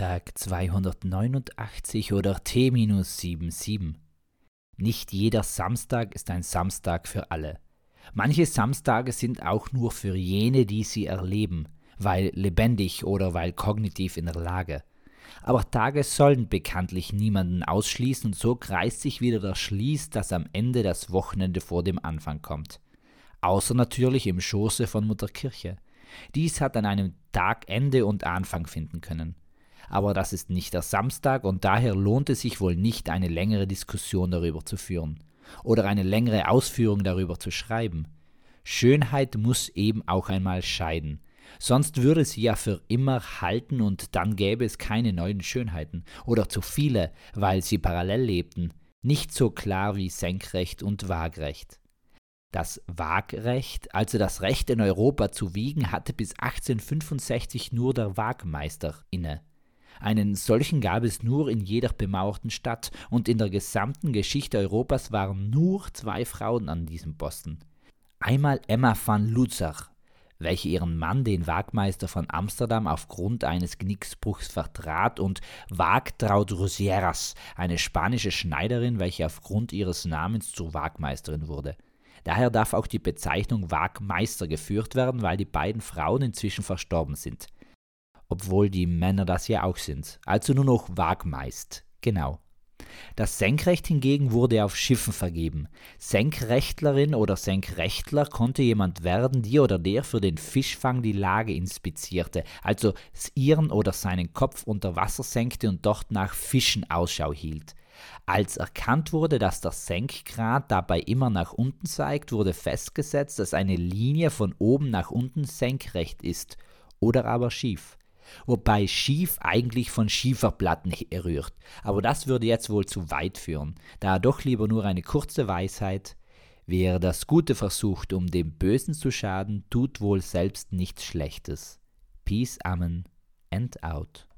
Tag 289 oder T-77. Nicht jeder Samstag ist ein Samstag für alle. Manche Samstage sind auch nur für jene, die sie erleben, weil lebendig oder weil kognitiv in der Lage. Aber Tage sollen bekanntlich niemanden ausschließen und so kreist sich wieder der Schließ, dass am Ende das Wochenende vor dem Anfang kommt. Außer natürlich im Schoße von Mutter Kirche. Dies hat an einem Tag Ende und Anfang finden können aber das ist nicht der Samstag und daher lohnt es sich wohl nicht, eine längere Diskussion darüber zu führen oder eine längere Ausführung darüber zu schreiben. Schönheit muss eben auch einmal scheiden. Sonst würde sie ja für immer halten und dann gäbe es keine neuen Schönheiten oder zu viele, weil sie parallel lebten, nicht so klar wie senkrecht und waagrecht. Das Waagrecht, also das Recht in Europa zu wiegen, hatte bis 1865 nur der Waagmeister inne. Einen solchen gab es nur in jeder bemauerten Stadt, und in der gesamten Geschichte Europas waren nur zwei Frauen an diesem Posten. Einmal Emma van Luzach, welche ihren Mann, den Wagmeister von Amsterdam, aufgrund eines Knicksbruchs vertrat, und Wagtraud Rosieras, eine spanische Schneiderin, welche aufgrund ihres Namens zur Wagmeisterin wurde. Daher darf auch die Bezeichnung Wagmeister geführt werden, weil die beiden Frauen inzwischen verstorben sind obwohl die Männer das ja auch sind. Also nur noch Wagmeist. Genau. Das Senkrecht hingegen wurde auf Schiffen vergeben. Senkrechtlerin oder Senkrechtler konnte jemand werden, die oder der für den Fischfang die Lage inspizierte, also ihren oder seinen Kopf unter Wasser senkte und dort nach Fischen Ausschau hielt. Als erkannt wurde, dass der Senkgrad dabei immer nach unten zeigt, wurde festgesetzt, dass eine Linie von oben nach unten senkrecht ist oder aber schief wobei schief eigentlich von Schieferplatten herrührt. Aber das würde jetzt wohl zu weit führen, daher doch lieber nur eine kurze Weisheit. Wer das Gute versucht, um dem Bösen zu schaden, tut wohl selbst nichts Schlechtes. Peace, Amen and out.